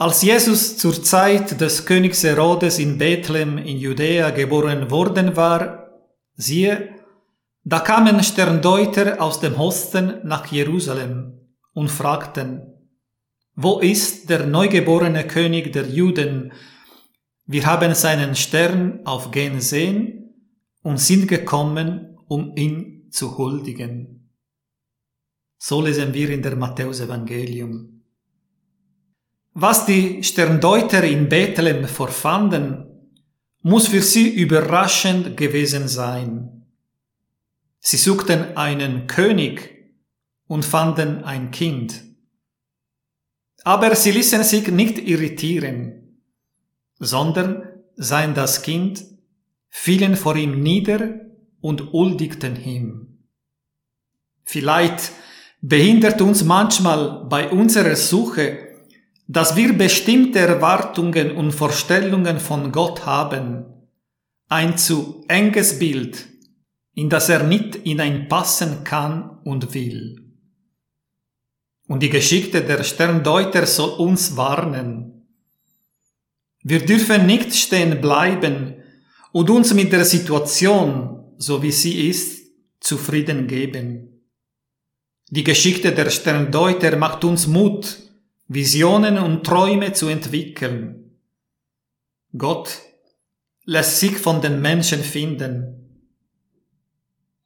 Als Jesus zur Zeit des Königs Herodes in Bethlehem in Judäa geboren worden war, siehe, da kamen Sterndeuter aus dem Osten nach Jerusalem und fragten, wo ist der neugeborene König der Juden? Wir haben seinen Stern aufgehen sehen und sind gekommen, um ihn zu huldigen. So lesen wir in der Matthäus-Evangelium. Was die Sterndeuter in Bethlehem vorfanden, muss für sie überraschend gewesen sein. Sie suchten einen König und fanden ein Kind. Aber sie ließen sich nicht irritieren, sondern seien das Kind, fielen vor ihm nieder und huldigten ihm. Vielleicht behindert uns manchmal bei unserer Suche dass wir bestimmte Erwartungen und Vorstellungen von Gott haben, ein zu enges Bild, in das er nicht hineinpassen kann und will. Und die Geschichte der Sterndeuter soll uns warnen. Wir dürfen nicht stehen bleiben und uns mit der Situation, so wie sie ist, zufrieden geben. Die Geschichte der Sterndeuter macht uns Mut, Visionen und Träume zu entwickeln. Gott lässt sich von den Menschen finden.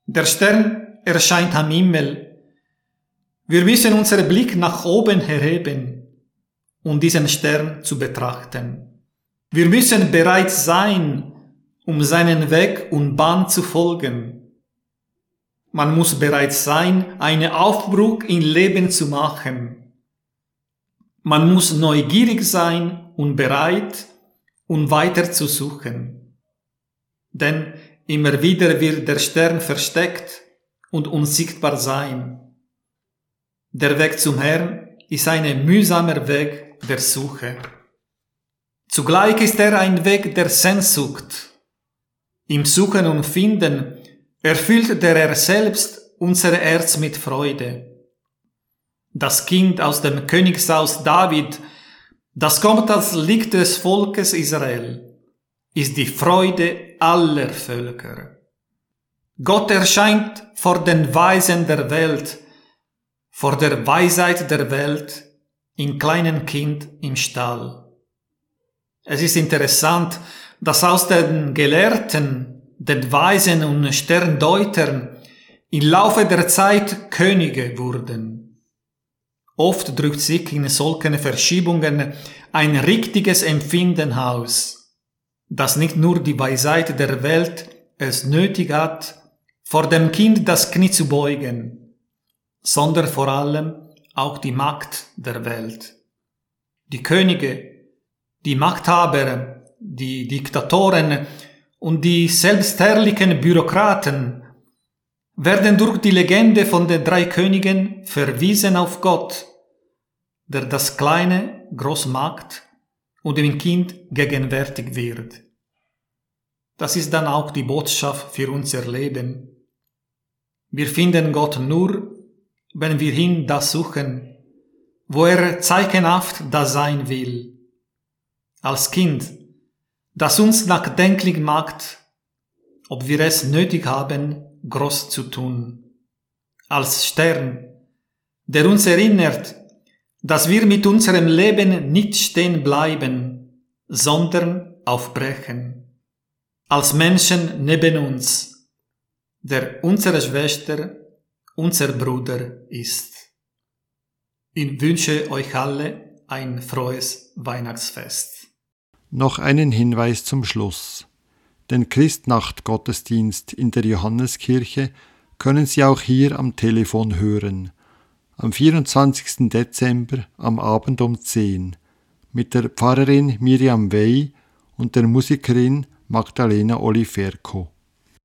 Der Stern erscheint am Himmel. Wir müssen unseren Blick nach oben erheben, um diesen Stern zu betrachten. Wir müssen bereit sein, um seinen Weg und Bahn zu folgen. Man muss bereit sein, einen Aufbruch im Leben zu machen man muss neugierig sein und bereit, um weiter zu suchen. Denn immer wieder wird der Stern versteckt und unsichtbar sein. Der Weg zum Herrn ist ein mühsamer Weg der Suche. Zugleich ist er ein Weg der Sehnsucht. Im Suchen und Finden erfüllt der Herr selbst unser Herz mit Freude das Kind aus dem Königshaus David, das kommt als Licht des Volkes Israel, ist die Freude aller Völker. Gott erscheint vor den Weisen der Welt, vor der Weisheit der Welt, im kleinen Kind im Stall. Es ist interessant, dass aus den Gelehrten, den Weisen und Sterndeutern im Laufe der Zeit Könige wurden. Oft drückt sich in solchen Verschiebungen ein richtiges Empfinden aus, dass nicht nur die Weisheit der Welt es nötig hat, vor dem Kind das Knie zu beugen, sondern vor allem auch die Macht der Welt. Die Könige, die Machthaber, die Diktatoren und die selbstherrlichen Bürokraten werden durch die Legende von den drei Königen verwiesen auf Gott, der das Kleine groß macht und dem Kind gegenwärtig wird. Das ist dann auch die Botschaft für unser Leben. Wir finden Gott nur, wenn wir ihn da suchen, wo er zeichenhaft da sein will. Als Kind, das uns nachdenklich macht, ob wir es nötig haben, groß zu tun. Als Stern, der uns erinnert, dass wir mit unserem Leben nicht stehen bleiben, sondern aufbrechen. Als Menschen neben uns, der unsere Schwester, unser Bruder ist. Ich wünsche euch alle ein frohes Weihnachtsfest. Noch einen Hinweis zum Schluss. Den Christnacht-Gottesdienst in der Johanneskirche können Sie auch hier am Telefon hören. Am 24. Dezember am Abend um 10 mit der Pfarrerin Miriam Wey und der Musikerin Magdalena Oliferco.